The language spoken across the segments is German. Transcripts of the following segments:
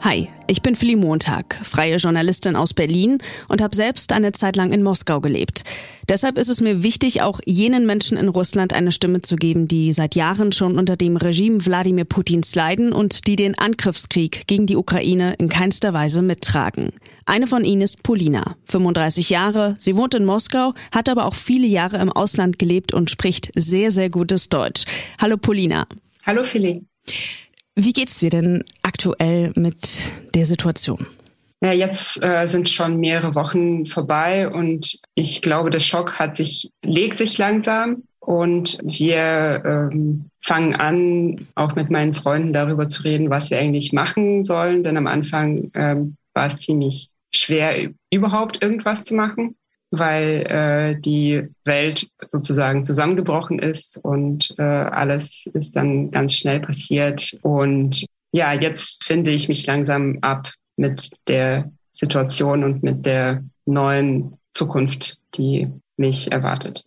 Hi, ich bin Philly Montag, freie Journalistin aus Berlin und habe selbst eine Zeit lang in Moskau gelebt. Deshalb ist es mir wichtig, auch jenen Menschen in Russland eine Stimme zu geben, die seit Jahren schon unter dem Regime Wladimir Putins leiden und die den Angriffskrieg gegen die Ukraine in keinster Weise mittragen. Eine von ihnen ist Polina, 35 Jahre. Sie wohnt in Moskau, hat aber auch viele Jahre im Ausland gelebt und spricht sehr, sehr gutes Deutsch. Hallo Polina. Hallo Philly. Wie geht's dir denn aktuell mit der Situation? Ja, jetzt äh, sind schon mehrere Wochen vorbei und ich glaube, der Schock hat sich, legt sich langsam und wir ähm, fangen an, auch mit meinen Freunden darüber zu reden, was wir eigentlich machen sollen. Denn am Anfang ähm, war es ziemlich schwer, überhaupt irgendwas zu machen weil äh, die Welt sozusagen zusammengebrochen ist und äh, alles ist dann ganz schnell passiert. Und ja, jetzt finde ich mich langsam ab mit der Situation und mit der neuen Zukunft, die mich erwartet.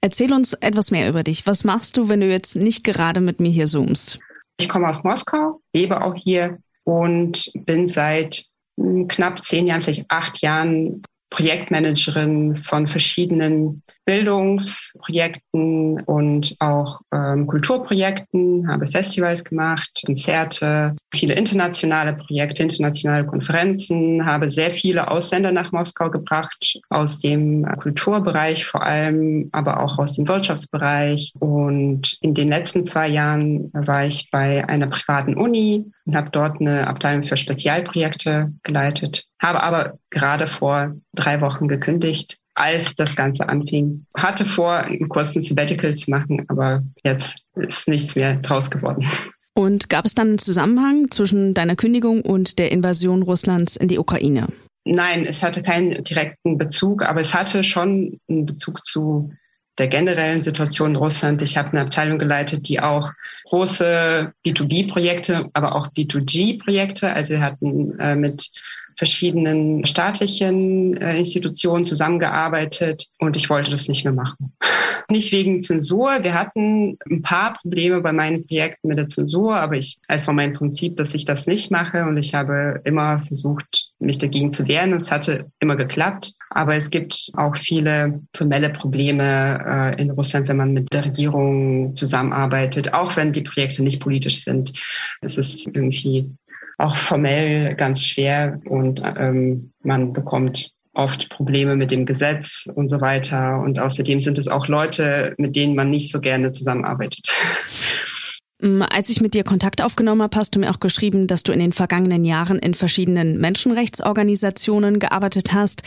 Erzähl uns etwas mehr über dich. Was machst du, wenn du jetzt nicht gerade mit mir hier zoomst? Ich komme aus Moskau, lebe auch hier und bin seit hm, knapp zehn Jahren, vielleicht acht Jahren Projektmanagerin von verschiedenen Bildungsprojekten und auch ähm, Kulturprojekten, habe Festivals gemacht, Konzerte, viele internationale Projekte, internationale Konferenzen, habe sehr viele Ausländer nach Moskau gebracht, aus dem Kulturbereich vor allem, aber auch aus dem Wirtschaftsbereich. Und in den letzten zwei Jahren war ich bei einer privaten Uni und habe dort eine Abteilung für Spezialprojekte geleitet, habe aber gerade vor drei Wochen gekündigt als das Ganze anfing. Hatte vor, einen kurzen Sabbatical zu machen, aber jetzt ist nichts mehr draus geworden. Und gab es dann einen Zusammenhang zwischen deiner Kündigung und der Invasion Russlands in die Ukraine? Nein, es hatte keinen direkten Bezug, aber es hatte schon einen Bezug zu der generellen Situation in Russland. Ich habe eine Abteilung geleitet, die auch große B2B-Projekte, aber auch B2G-Projekte, also wir hatten äh, mit verschiedenen staatlichen äh, Institutionen zusammengearbeitet und ich wollte das nicht mehr machen. Nicht wegen Zensur. Wir hatten ein paar Probleme bei meinen Projekten mit der Zensur, aber ich, es war mein Prinzip, dass ich das nicht mache und ich habe immer versucht, mich dagegen zu wehren. Es hatte immer geklappt. Aber es gibt auch viele formelle Probleme äh, in Russland, wenn man mit der Regierung zusammenarbeitet, auch wenn die Projekte nicht politisch sind. Es ist irgendwie auch formell ganz schwer und ähm, man bekommt oft Probleme mit dem Gesetz und so weiter. Und außerdem sind es auch Leute, mit denen man nicht so gerne zusammenarbeitet. Mm, als ich mit dir Kontakt aufgenommen habe, hast du mir auch geschrieben, dass du in den vergangenen Jahren in verschiedenen Menschenrechtsorganisationen gearbeitet hast.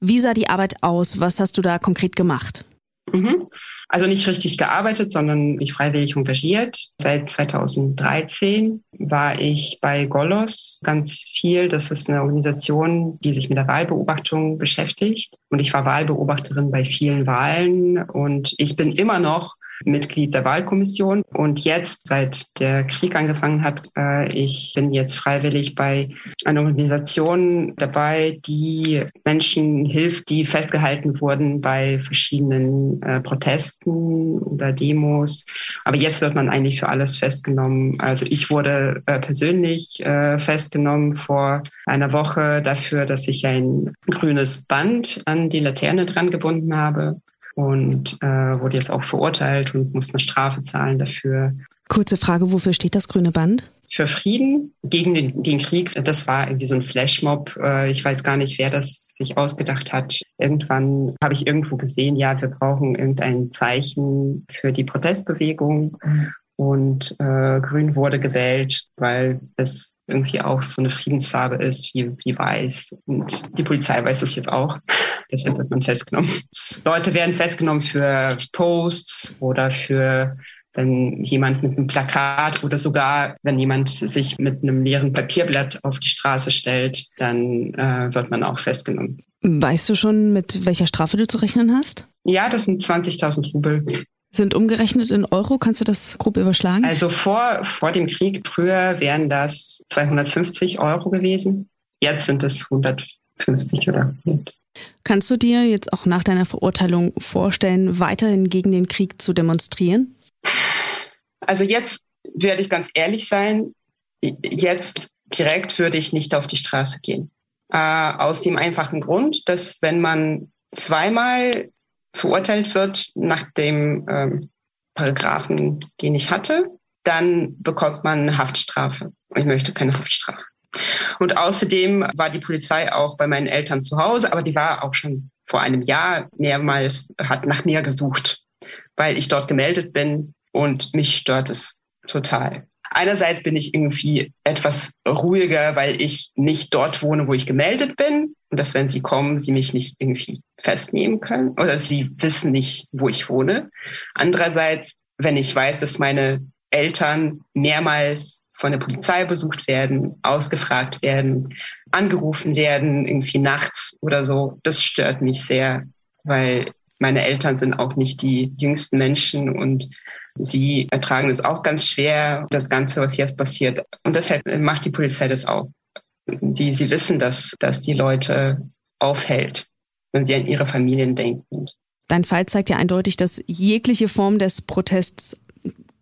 Wie sah die Arbeit aus? Was hast du da konkret gemacht? Mhm. Also nicht richtig gearbeitet, sondern mich freiwillig engagiert. Seit 2013 war ich bei Golos ganz viel. Das ist eine Organisation, die sich mit der Wahlbeobachtung beschäftigt. Und ich war Wahlbeobachterin bei vielen Wahlen. Und ich bin immer noch Mitglied der Wahlkommission. Und jetzt, seit der Krieg angefangen hat, äh, ich bin jetzt freiwillig bei einer Organisation dabei, die Menschen hilft, die festgehalten wurden bei verschiedenen äh, Protesten oder Demos. Aber jetzt wird man eigentlich für alles festgenommen. Also ich wurde äh, persönlich festgenommen vor einer Woche dafür, dass ich ein grünes Band an die Laterne dran gebunden habe und äh, wurde jetzt auch verurteilt und muss eine Strafe zahlen dafür. Kurze Frage, wofür steht das grüne Band? für Frieden gegen den, den, Krieg. Das war irgendwie so ein Flashmob. Äh, ich weiß gar nicht, wer das sich ausgedacht hat. Irgendwann habe ich irgendwo gesehen, ja, wir brauchen irgendein Zeichen für die Protestbewegung. Und äh, Grün wurde gewählt, weil es irgendwie auch so eine Friedensfarbe ist wie, wie weiß. Und die Polizei weiß das jetzt auch. Deshalb wird man festgenommen. Leute werden festgenommen für Posts oder für wenn jemand mit einem Plakat oder sogar wenn jemand sich mit einem leeren Papierblatt auf die Straße stellt, dann äh, wird man auch festgenommen. Weißt du schon, mit welcher Strafe du zu rechnen hast? Ja, das sind 20.000 Rubel. Sind umgerechnet in Euro, kannst du das grob überschlagen? Also vor, vor dem Krieg, früher wären das 250 Euro gewesen. Jetzt sind es 150 oder 100. Kannst du dir jetzt auch nach deiner Verurteilung vorstellen, weiterhin gegen den Krieg zu demonstrieren? Also jetzt werde ich ganz ehrlich sein, jetzt direkt würde ich nicht auf die Straße gehen. Äh, aus dem einfachen Grund, dass wenn man zweimal verurteilt wird nach dem ähm, Paragraphen, den ich hatte, dann bekommt man eine Haftstrafe. Und ich möchte keine Haftstrafe. Und außerdem war die Polizei auch bei meinen Eltern zu Hause, aber die war auch schon vor einem Jahr mehrmals, hat nach mir gesucht, weil ich dort gemeldet bin und mich stört es total. Einerseits bin ich irgendwie etwas ruhiger, weil ich nicht dort wohne, wo ich gemeldet bin. Und dass, wenn sie kommen, sie mich nicht irgendwie festnehmen können oder sie wissen nicht, wo ich wohne. Andererseits, wenn ich weiß, dass meine Eltern mehrmals von der Polizei besucht werden, ausgefragt werden, angerufen werden, irgendwie nachts oder so, das stört mich sehr, weil meine Eltern sind auch nicht die jüngsten Menschen und Sie ertragen es auch ganz schwer, das Ganze, was jetzt passiert. Und deshalb macht die Polizei das auch. Die, sie wissen, dass, dass die Leute aufhält, wenn sie an ihre Familien denken. Dein Fall zeigt ja eindeutig, dass jegliche Form des Protests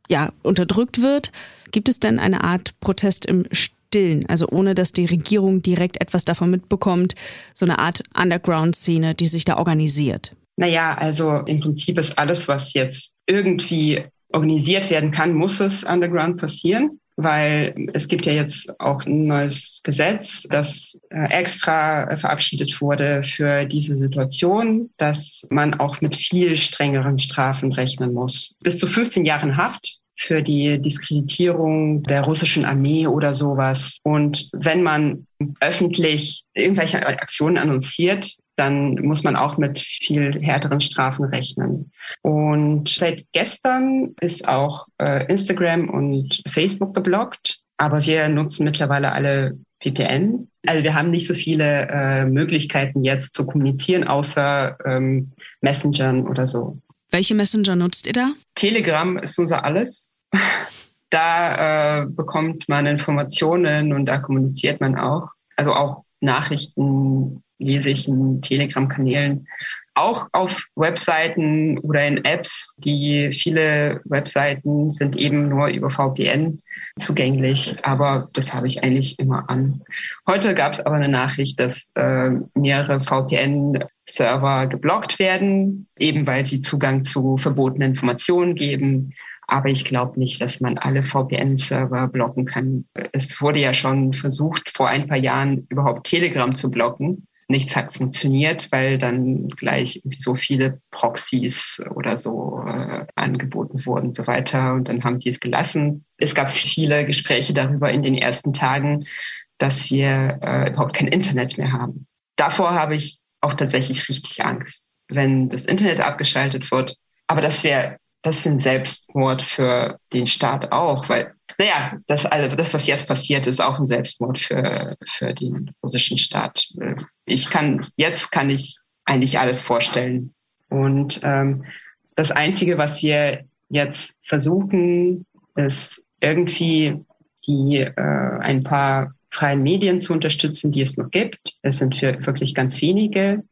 ja, unterdrückt wird. Gibt es denn eine Art Protest im Stillen, also ohne dass die Regierung direkt etwas davon mitbekommt, so eine Art Underground-Szene, die sich da organisiert? Naja, also im Prinzip ist alles, was jetzt irgendwie organisiert werden kann, muss es underground passieren, weil es gibt ja jetzt auch ein neues Gesetz, das äh, extra verabschiedet wurde für diese Situation, dass man auch mit viel strengeren Strafen rechnen muss. Bis zu 15 Jahren Haft für die Diskreditierung der russischen Armee oder sowas. Und wenn man öffentlich irgendwelche Aktionen annonciert, dann muss man auch mit viel härteren Strafen rechnen. Und seit gestern ist auch äh, Instagram und Facebook geblockt, aber wir nutzen mittlerweile alle VPN. Also wir haben nicht so viele äh, Möglichkeiten jetzt zu kommunizieren, außer ähm, Messengern oder so. Welche Messenger nutzt ihr da? Telegram ist unser alles. Da äh, bekommt man Informationen und da kommuniziert man auch. Also auch Nachrichten lese ich in Telegram-Kanälen, auch auf Webseiten oder in Apps. Die viele Webseiten sind eben nur über VPN zugänglich, aber das habe ich eigentlich immer an. Heute gab es aber eine Nachricht, dass äh, mehrere VPN-Server geblockt werden, eben weil sie Zugang zu verbotenen Informationen geben. Aber ich glaube nicht, dass man alle VPN-Server blocken kann. Es wurde ja schon versucht, vor ein paar Jahren überhaupt Telegram zu blocken nichts hat funktioniert, weil dann gleich so viele Proxys oder so äh, angeboten wurden und so weiter. Und dann haben sie es gelassen. Es gab viele Gespräche darüber in den ersten Tagen, dass wir äh, überhaupt kein Internet mehr haben. Davor habe ich auch tatsächlich richtig Angst, wenn das Internet abgeschaltet wird. Aber das wäre das wäre ein Selbstmord für den Staat auch, weil naja, das, alle, das, was jetzt passiert, ist auch ein Selbstmord für, für den russischen Staat. Ich kann, jetzt kann ich eigentlich alles vorstellen. Und ähm, das Einzige, was wir jetzt versuchen, ist irgendwie die äh, ein paar freien Medien zu unterstützen, die es noch gibt. Es sind für wirklich ganz wenige.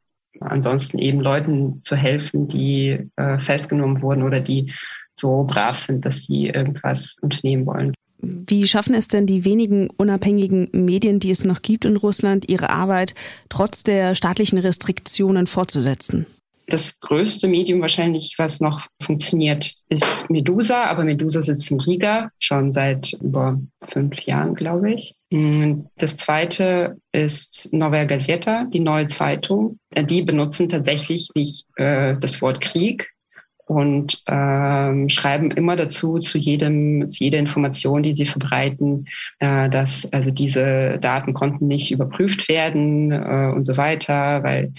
Ansonsten eben Leuten zu helfen, die äh, festgenommen wurden oder die so brav sind, dass sie irgendwas unternehmen wollen. Wie schaffen es denn die wenigen unabhängigen Medien, die es noch gibt in Russland, ihre Arbeit trotz der staatlichen Restriktionen fortzusetzen? Das größte Medium wahrscheinlich, was noch funktioniert, ist Medusa. Aber Medusa sitzt in Riga schon seit über fünf Jahren, glaube ich. Das zweite ist Novaya Gazeta, die neue Zeitung. Die benutzen tatsächlich nicht äh, das Wort Krieg, und ähm, schreiben immer dazu zu jedem zu jeder Information, die sie verbreiten, äh, dass also diese Daten konnten nicht überprüft werden äh, und so weiter, weil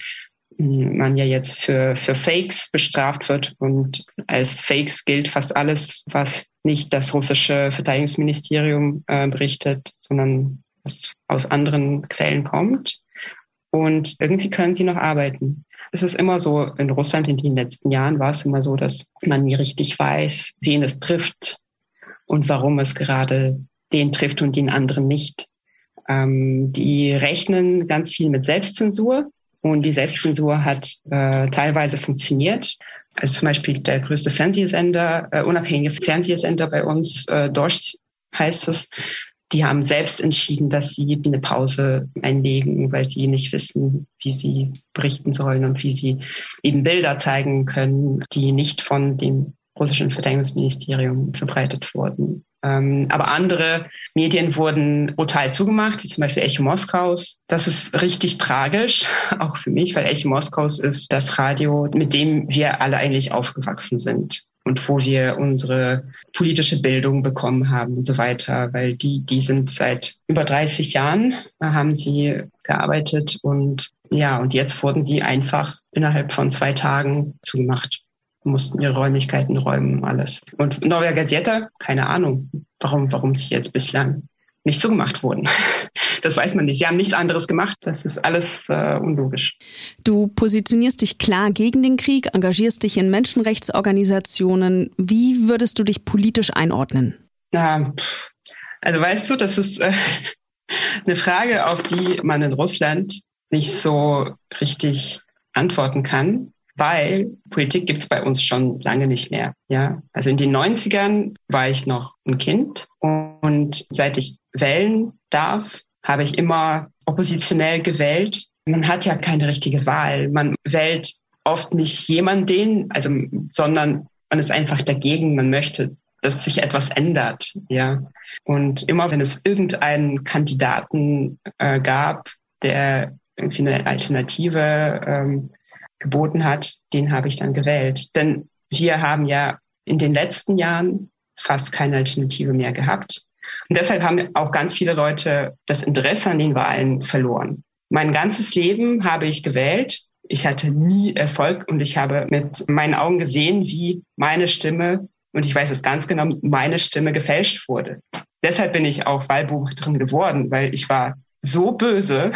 hm, man ja jetzt für, für Fakes bestraft wird und als Fakes gilt fast alles, was nicht das russische Verteidigungsministerium äh, berichtet, sondern was aus anderen Quellen kommt. Und irgendwie können sie noch arbeiten. Es ist immer so, in Russland in den letzten Jahren war es immer so, dass man nie richtig weiß, wen es trifft und warum es gerade den trifft und den anderen nicht. Ähm, die rechnen ganz viel mit Selbstzensur und die Selbstzensur hat äh, teilweise funktioniert. Also zum Beispiel der größte Fernsehsender, äh, unabhängige Fernsehsender bei uns, äh, Dorscht heißt es, die haben selbst entschieden, dass sie eine Pause einlegen, weil sie nicht wissen, wie sie berichten sollen und wie sie eben Bilder zeigen können, die nicht von dem russischen Verteidigungsministerium verbreitet wurden. Ähm, aber andere Medien wurden brutal zugemacht, wie zum Beispiel Echo Moskaus. Das ist richtig tragisch, auch für mich, weil Echo Moskaus ist das Radio, mit dem wir alle eigentlich aufgewachsen sind und wo wir unsere politische Bildung bekommen haben und so weiter, weil die, die sind seit über 30 Jahren, da haben sie gearbeitet und ja, und jetzt wurden sie einfach innerhalb von zwei Tagen zugemacht, mussten ihre Räumlichkeiten räumen, alles. Und Norweger Gazeta, keine Ahnung, warum, warum sie jetzt bislang nicht so gemacht wurden. Das weiß man nicht. Sie haben nichts anderes gemacht. Das ist alles äh, unlogisch. Du positionierst dich klar gegen den Krieg, engagierst dich in Menschenrechtsorganisationen. Wie würdest du dich politisch einordnen? Na, also weißt du, das ist äh, eine Frage, auf die man in Russland nicht so richtig antworten kann weil Politik gibt's bei uns schon lange nicht mehr. Ja, also in den 90ern war ich noch ein Kind und seit ich wählen darf, habe ich immer oppositionell gewählt. Man hat ja keine richtige Wahl. Man wählt oft nicht jemanden, also, sondern man ist einfach dagegen. Man möchte, dass sich etwas ändert. Ja. Und immer wenn es irgendeinen Kandidaten äh, gab, der irgendwie eine Alternative ähm, geboten hat, den habe ich dann gewählt. Denn wir haben ja in den letzten Jahren fast keine Alternative mehr gehabt. Und deshalb haben auch ganz viele Leute das Interesse an den Wahlen verloren. Mein ganzes Leben habe ich gewählt. Ich hatte nie Erfolg und ich habe mit meinen Augen gesehen, wie meine Stimme, und ich weiß es ganz genau, meine Stimme gefälscht wurde. Deshalb bin ich auch Wahlbeobachterin geworden, weil ich war so böse,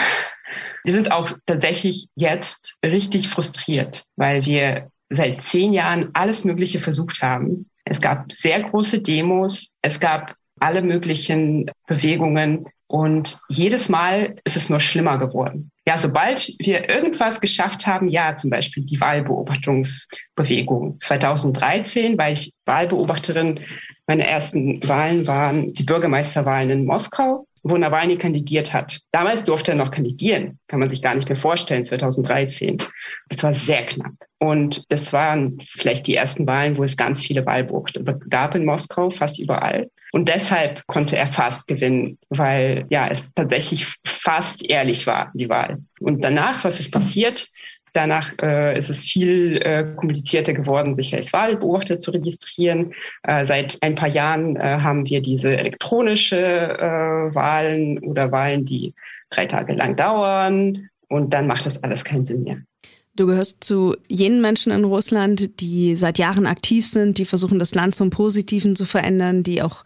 wir sind auch tatsächlich jetzt richtig frustriert, weil wir seit zehn Jahren alles Mögliche versucht haben. Es gab sehr große Demos, es gab alle möglichen Bewegungen und jedes Mal ist es nur schlimmer geworden. Ja, sobald wir irgendwas geschafft haben, ja, zum Beispiel die Wahlbeobachtungsbewegung. 2013 war ich Wahlbeobachterin. Meine ersten Wahlen waren die Bürgermeisterwahlen in Moskau wo Nawalny kandidiert hat. Damals durfte er noch kandidieren, kann man sich gar nicht mehr vorstellen, 2013. Es war sehr knapp. Und das waren vielleicht die ersten Wahlen, wo es ganz viele Wahlbeobachter gab in Moskau, fast überall. Und deshalb konnte er fast gewinnen, weil ja es tatsächlich fast ehrlich war, die Wahl. Und danach, was ist passiert? Danach äh, ist es viel äh, komplizierter geworden, sich als Wahlbeobachter zu registrieren. Äh, seit ein paar Jahren äh, haben wir diese elektronische äh, Wahlen oder Wahlen, die drei Tage lang dauern. Und dann macht das alles keinen Sinn mehr. Du gehörst zu jenen Menschen in Russland, die seit Jahren aktiv sind, die versuchen, das Land zum Positiven zu verändern, die auch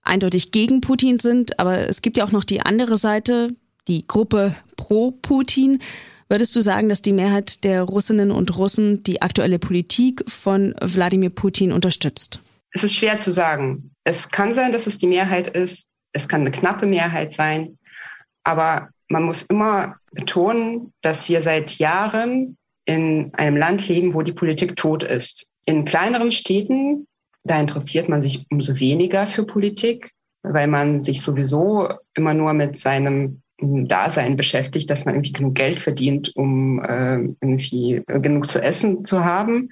eindeutig gegen Putin sind. Aber es gibt ja auch noch die andere Seite, die Gruppe pro Putin. Würdest du sagen, dass die Mehrheit der Russinnen und Russen die aktuelle Politik von Wladimir Putin unterstützt? Es ist schwer zu sagen. Es kann sein, dass es die Mehrheit ist. Es kann eine knappe Mehrheit sein. Aber man muss immer betonen, dass wir seit Jahren in einem Land leben, wo die Politik tot ist. In kleineren Städten, da interessiert man sich umso weniger für Politik, weil man sich sowieso immer nur mit seinem Dasein beschäftigt, dass man irgendwie genug Geld verdient, um äh, irgendwie genug zu essen zu haben.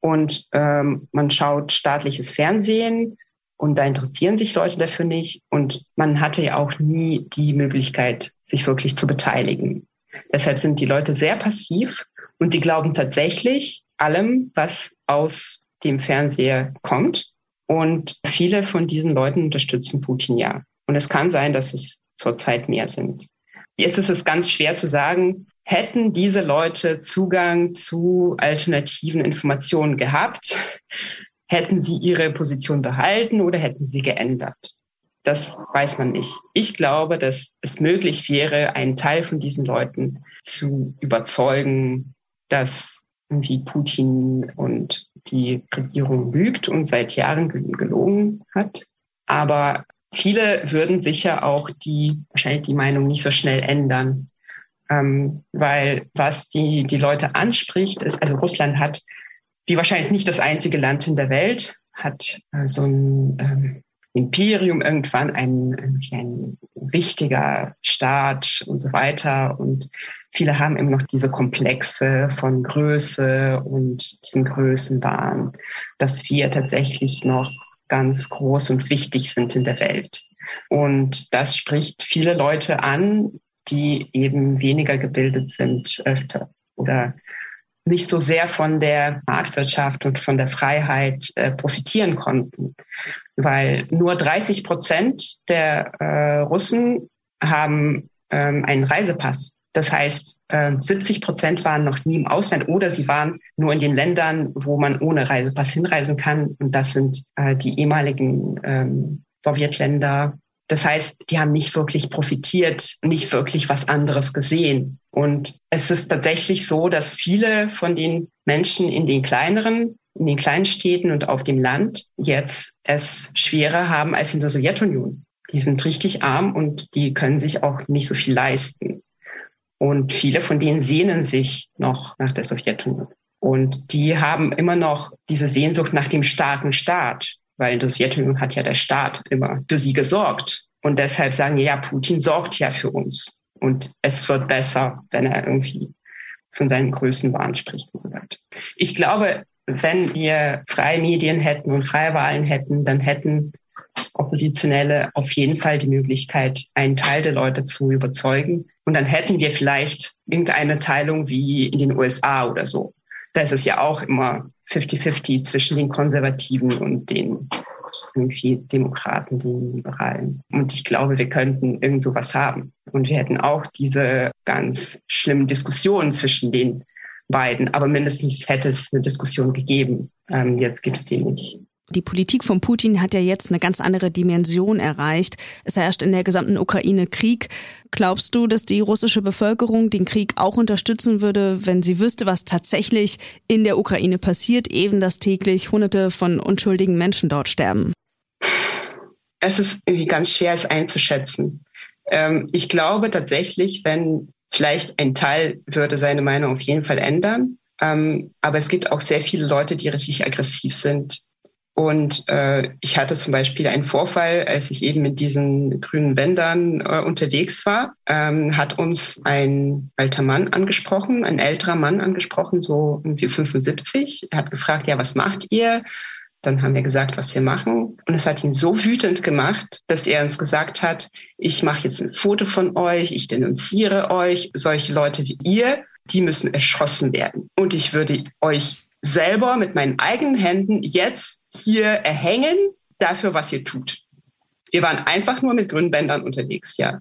Und ähm, man schaut staatliches Fernsehen und da interessieren sich Leute dafür nicht. Und man hatte ja auch nie die Möglichkeit, sich wirklich zu beteiligen. Deshalb sind die Leute sehr passiv und sie glauben tatsächlich allem, was aus dem Fernseher kommt. Und viele von diesen Leuten unterstützen Putin ja. Und es kann sein, dass es zurzeit mehr sind. Jetzt ist es ganz schwer zu sagen, hätten diese Leute Zugang zu alternativen Informationen gehabt, hätten sie ihre Position behalten oder hätten sie geändert. Das weiß man nicht. Ich glaube, dass es möglich wäre, einen Teil von diesen Leuten zu überzeugen, dass irgendwie Putin und die Regierung lügt und seit Jahren gelogen hat. Aber viele würden sicher auch die, wahrscheinlich die Meinung nicht so schnell ändern. Ähm, weil was die, die Leute anspricht, ist, also Russland hat, wie wahrscheinlich nicht das einzige Land in der Welt, hat äh, so ein ähm, Imperium irgendwann ein, ein wichtiger Staat und so weiter. Und viele haben immer noch diese Komplexe von Größe und diesen Größenwahn, dass wir tatsächlich noch ganz groß und wichtig sind in der Welt. Und das spricht viele Leute an, die eben weniger gebildet sind öfter oder nicht so sehr von der Marktwirtschaft und von der Freiheit äh, profitieren konnten. Weil nur 30 Prozent der äh, Russen haben ähm, einen Reisepass. Das heißt, äh, 70 Prozent waren noch nie im Ausland oder sie waren nur in den Ländern, wo man ohne Reisepass hinreisen kann. Und das sind äh, die ehemaligen ähm, Sowjetländer. Das heißt, die haben nicht wirklich profitiert, nicht wirklich was anderes gesehen. Und es ist tatsächlich so, dass viele von den Menschen in den kleineren, in den kleinen Städten und auf dem Land jetzt es schwerer haben als in der Sowjetunion. Die sind richtig arm und die können sich auch nicht so viel leisten. Und viele von denen sehnen sich noch nach der Sowjetunion. Und die haben immer noch diese Sehnsucht nach dem starken Staat, weil in der Sowjetunion hat ja der Staat immer für sie gesorgt. Und deshalb sagen, ja, Putin sorgt ja für uns. Und es wird besser, wenn er irgendwie von seinen Größenwahn spricht und so weiter. Ich glaube, wenn wir freie Medien hätten und freie Wahlen hätten, dann hätten Oppositionelle auf jeden Fall die Möglichkeit, einen Teil der Leute zu überzeugen. Und dann hätten wir vielleicht irgendeine Teilung wie in den USA oder so. Da ist es ja auch immer 50-50 zwischen den Konservativen und den irgendwie Demokraten, den Liberalen. Und ich glaube, wir könnten irgend sowas haben. Und wir hätten auch diese ganz schlimmen Diskussionen zwischen den beiden. Aber mindestens hätte es eine Diskussion gegeben. Ähm, jetzt gibt es sie nicht. Die Politik von Putin hat ja jetzt eine ganz andere Dimension erreicht. Es herrscht in der gesamten Ukraine Krieg. Glaubst du, dass die russische Bevölkerung den Krieg auch unterstützen würde, wenn sie wüsste, was tatsächlich in der Ukraine passiert, eben dass täglich Hunderte von unschuldigen Menschen dort sterben? Es ist irgendwie ganz schwer, es einzuschätzen. Ähm, ich glaube tatsächlich, wenn vielleicht ein Teil würde seine Meinung auf jeden Fall ändern. Ähm, aber es gibt auch sehr viele Leute, die richtig aggressiv sind und äh, ich hatte zum Beispiel einen Vorfall, als ich eben mit diesen grünen Bändern äh, unterwegs war, ähm, hat uns ein alter Mann angesprochen, ein älterer Mann angesprochen, so irgendwie 75. Er hat gefragt, ja, was macht ihr? Dann haben wir gesagt, was wir machen. Und es hat ihn so wütend gemacht, dass er uns gesagt hat, ich mache jetzt ein Foto von euch, ich denunziere euch, solche Leute wie ihr, die müssen erschossen werden. Und ich würde euch selber mit meinen eigenen Händen jetzt hier erhängen dafür, was ihr tut. Wir waren einfach nur mit grünen Bändern unterwegs, ja.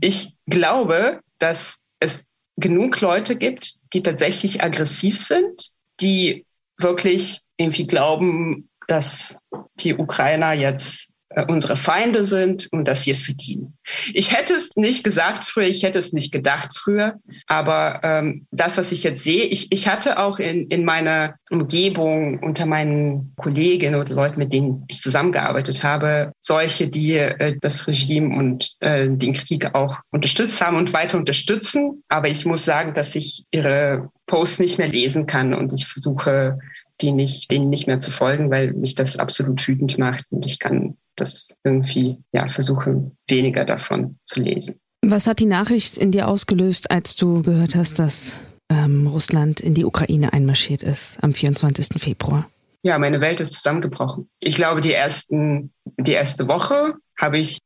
Ich glaube, dass es genug Leute gibt, die tatsächlich aggressiv sind, die wirklich irgendwie glauben, dass die Ukrainer jetzt unsere Feinde sind und dass sie es verdienen. Ich hätte es nicht gesagt früher, ich hätte es nicht gedacht früher, aber ähm, das, was ich jetzt sehe, ich, ich hatte auch in, in meiner Umgebung unter meinen Kolleginnen oder Leuten, mit denen ich zusammengearbeitet habe, solche, die äh, das Regime und äh, den Krieg auch unterstützt haben und weiter unterstützen. Aber ich muss sagen, dass ich ihre Posts nicht mehr lesen kann und ich versuche, die nicht, denen nicht mehr zu folgen, weil mich das absolut wütend macht und ich kann das irgendwie ja versuche weniger davon zu lesen. Was hat die Nachricht in dir ausgelöst, als du gehört hast, dass ähm, Russland in die Ukraine einmarschiert ist am 24. Februar? Ja, meine Welt ist zusammengebrochen. Ich glaube, die ersten, die erste Woche habe ich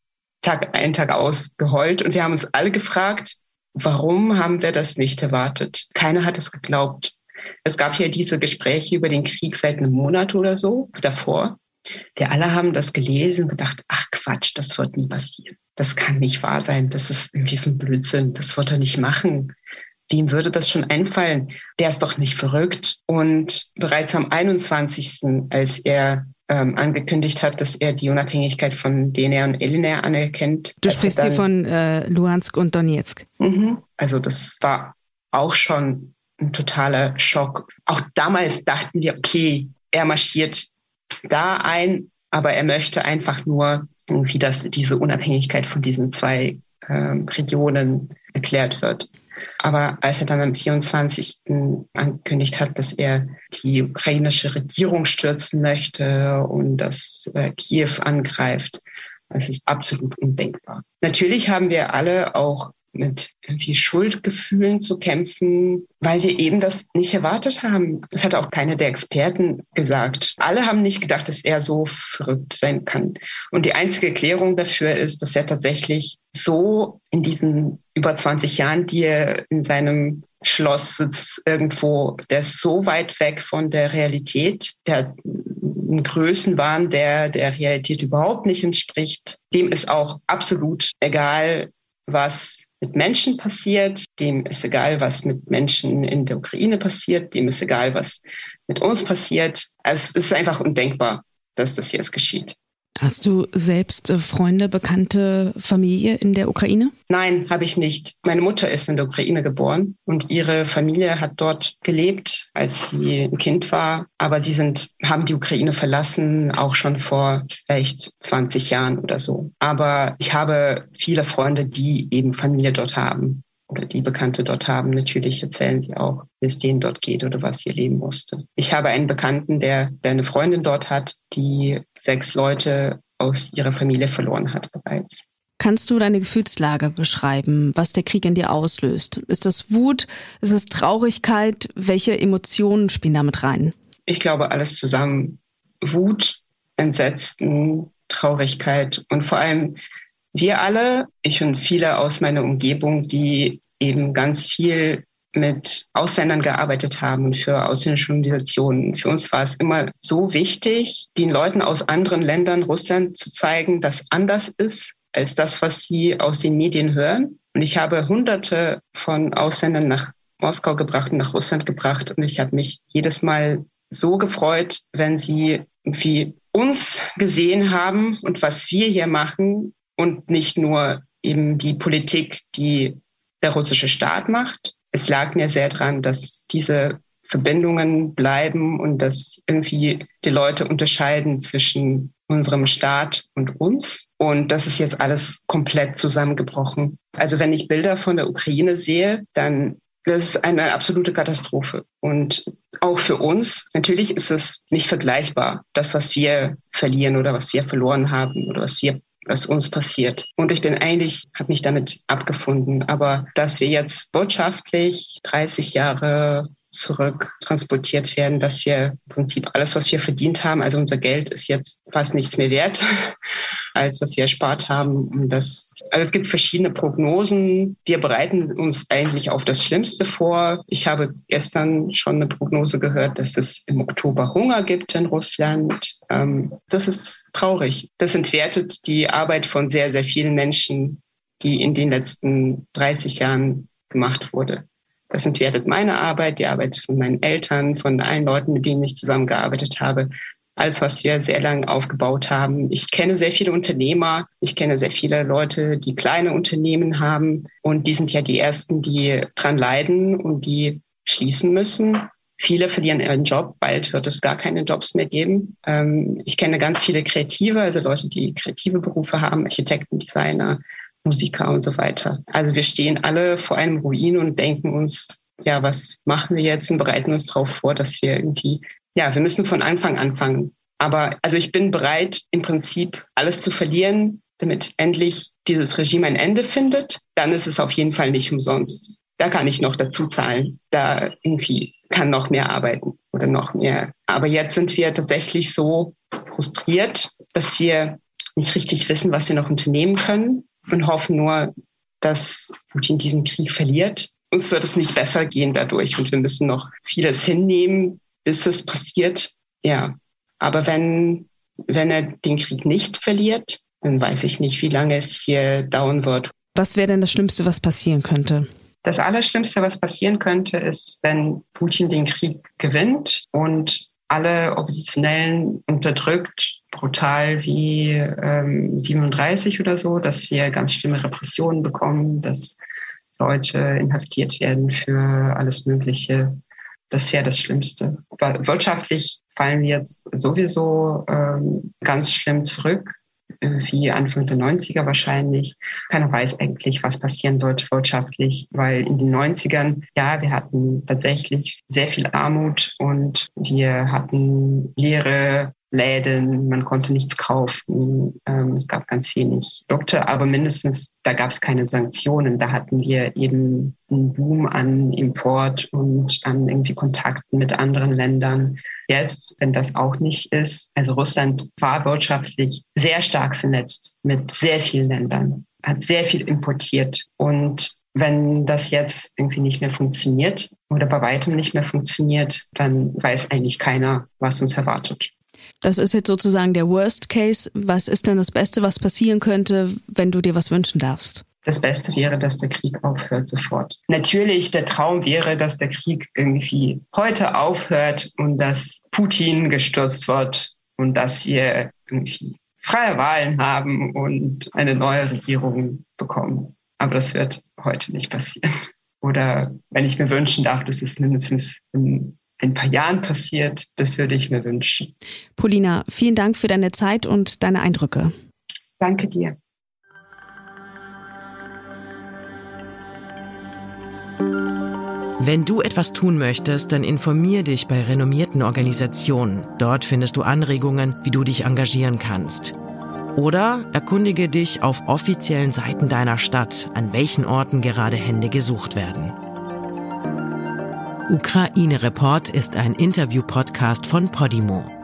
Tag ein, Tag aus geheult und wir haben uns alle gefragt, warum haben wir das nicht erwartet? Keiner hat es geglaubt. Es gab ja diese Gespräche über den Krieg seit einem Monat oder so davor. Wir alle haben das gelesen und gedacht, ach Quatsch, das wird nie passieren. Das kann nicht wahr sein. Das ist irgendwie so ein Blödsinn. Das wird er nicht machen. Wem würde das schon einfallen? Der ist doch nicht verrückt. Und bereits am 21., als er ähm, angekündigt hat, dass er die Unabhängigkeit von DNR und LNR anerkennt. Du sprichst hier von äh, Luhansk und Donetsk. Mhm. Also das war auch schon ein totaler Schock. Auch damals dachten wir, okay, er marschiert da ein, aber er möchte einfach nur irgendwie, dass diese Unabhängigkeit von diesen zwei ähm, Regionen erklärt wird. Aber als er dann am 24. angekündigt hat, dass er die ukrainische Regierung stürzen möchte und dass äh, Kiew angreift, das ist absolut undenkbar. Natürlich haben wir alle auch mit irgendwie Schuldgefühlen zu kämpfen, weil wir eben das nicht erwartet haben. Das hat auch keiner der Experten gesagt. Alle haben nicht gedacht, dass er so verrückt sein kann. Und die einzige Erklärung dafür ist, dass er tatsächlich so in diesen über 20 Jahren, die er in seinem Schloss sitzt irgendwo, der ist so weit weg von der Realität, der einen Größenwahn, der der Realität überhaupt nicht entspricht. Dem ist auch absolut egal, was mit Menschen passiert, dem ist egal, was mit Menschen in der Ukraine passiert, dem ist egal, was mit uns passiert. Also es ist einfach undenkbar, dass das jetzt geschieht. Hast du selbst äh, Freunde, Bekannte, Familie in der Ukraine? Nein, habe ich nicht. Meine Mutter ist in der Ukraine geboren und ihre Familie hat dort gelebt, als sie ein Kind war. Aber sie sind, haben die Ukraine verlassen, auch schon vor vielleicht 20 Jahren oder so. Aber ich habe viele Freunde, die eben Familie dort haben oder die Bekannte dort haben. Natürlich erzählen sie auch, wie es denen dort geht oder was sie erleben musste. Ich habe einen Bekannten, der, der eine Freundin dort hat, die sechs Leute aus ihrer Familie verloren hat bereits. Kannst du deine Gefühlslage beschreiben, was der Krieg in dir auslöst? Ist das Wut? Ist es Traurigkeit? Welche Emotionen spielen damit rein? Ich glaube, alles zusammen. Wut, Entsetzen, Traurigkeit und vor allem wir alle, ich und viele aus meiner Umgebung, die eben ganz viel mit Ausländern gearbeitet haben und für ausländische Organisationen. Für uns war es immer so wichtig, den Leuten aus anderen Ländern Russland zu zeigen, dass anders ist als das, was sie aus den Medien hören. Und ich habe hunderte von Ausländern nach Moskau gebracht und nach Russland gebracht. Und ich habe mich jedes Mal so gefreut, wenn sie irgendwie uns gesehen haben und was wir hier machen und nicht nur eben die Politik, die der russische Staat macht. Es lag mir sehr dran, dass diese Verbindungen bleiben und dass irgendwie die Leute unterscheiden zwischen unserem Staat und uns. Und das ist jetzt alles komplett zusammengebrochen. Also wenn ich Bilder von der Ukraine sehe, dann das ist eine absolute Katastrophe. Und auch für uns, natürlich ist es nicht vergleichbar, das, was wir verlieren oder was wir verloren haben oder was wir was uns passiert. Und ich bin eigentlich, habe mich damit abgefunden. Aber dass wir jetzt wirtschaftlich 30 Jahre zurück transportiert werden, dass wir im Prinzip alles, was wir verdient haben, also unser Geld ist jetzt fast nichts mehr wert, als was wir erspart haben. Und das, also es gibt verschiedene Prognosen. Wir bereiten uns eigentlich auf das Schlimmste vor. Ich habe gestern schon eine Prognose gehört, dass es im Oktober Hunger gibt in Russland. Ähm, das ist traurig. Das entwertet die Arbeit von sehr, sehr vielen Menschen, die in den letzten 30 Jahren gemacht wurde. Das entwertet meine Arbeit, die Arbeit von meinen Eltern, von allen Leuten, mit denen ich zusammengearbeitet habe. Alles, was wir sehr lange aufgebaut haben. Ich kenne sehr viele Unternehmer. Ich kenne sehr viele Leute, die kleine Unternehmen haben. Und die sind ja die Ersten, die dran leiden und die schließen müssen. Viele verlieren ihren Job. Bald wird es gar keine Jobs mehr geben. Ähm, ich kenne ganz viele Kreative, also Leute, die kreative Berufe haben, Architekten, Designer, Musiker und so weiter. Also wir stehen alle vor einem Ruin und denken uns, ja, was machen wir jetzt und bereiten uns darauf vor, dass wir irgendwie, ja, wir müssen von Anfang anfangen. Aber also ich bin bereit, im Prinzip alles zu verlieren, damit endlich dieses Regime ein Ende findet, dann ist es auf jeden Fall nicht umsonst. Da kann ich noch dazu zahlen. Da irgendwie kann noch mehr arbeiten oder noch mehr. Aber jetzt sind wir tatsächlich so frustriert, dass wir nicht richtig wissen, was wir noch unternehmen können und hoffen nur, dass Putin diesen Krieg verliert. Uns wird es nicht besser gehen dadurch und wir müssen noch vieles hinnehmen, bis es passiert. Ja, aber wenn, wenn er den Krieg nicht verliert, dann weiß ich nicht, wie lange es hier dauern wird. Was wäre denn das Schlimmste, was passieren könnte? Das Allerschlimmste, was passieren könnte, ist, wenn Putin den Krieg gewinnt und alle Oppositionellen unterdrückt, brutal wie ähm, 37 oder so, dass wir ganz schlimme Repressionen bekommen, dass Leute inhaftiert werden für alles Mögliche. Das wäre das Schlimmste. Wirtschaftlich fallen wir jetzt sowieso ähm, ganz schlimm zurück wie Anfang der 90er wahrscheinlich. Keiner weiß eigentlich, was passieren wird wirtschaftlich, weil in den 90ern, ja, wir hatten tatsächlich sehr viel Armut und wir hatten leere Läden, man konnte nichts kaufen, ähm, es gab ganz wenig Produkte, aber mindestens da gab es keine Sanktionen. Da hatten wir eben einen Boom an Import und an irgendwie Kontakten mit anderen Ländern. Jetzt, wenn das auch nicht ist, also Russland war wirtschaftlich sehr stark vernetzt mit sehr vielen Ländern, hat sehr viel importiert und wenn das jetzt irgendwie nicht mehr funktioniert oder bei weitem nicht mehr funktioniert, dann weiß eigentlich keiner, was uns erwartet. Das ist jetzt sozusagen der Worst Case. Was ist denn das Beste, was passieren könnte, wenn du dir was wünschen darfst? Das Beste wäre, dass der Krieg aufhört sofort. Natürlich, der Traum wäre, dass der Krieg irgendwie heute aufhört und dass Putin gestürzt wird und dass wir irgendwie freie Wahlen haben und eine neue Regierung bekommen. Aber das wird heute nicht passieren. Oder wenn ich mir wünschen darf, dass es mindestens in ein paar Jahren passiert, das würde ich mir wünschen. Polina, vielen Dank für deine Zeit und deine Eindrücke. Danke dir. Wenn du etwas tun möchtest, dann informier dich bei renommierten Organisationen. Dort findest du Anregungen, wie du dich engagieren kannst. Oder erkundige dich auf offiziellen Seiten deiner Stadt, an welchen Orten gerade Hände gesucht werden. Ukraine Report ist ein Interview-Podcast von Podimo.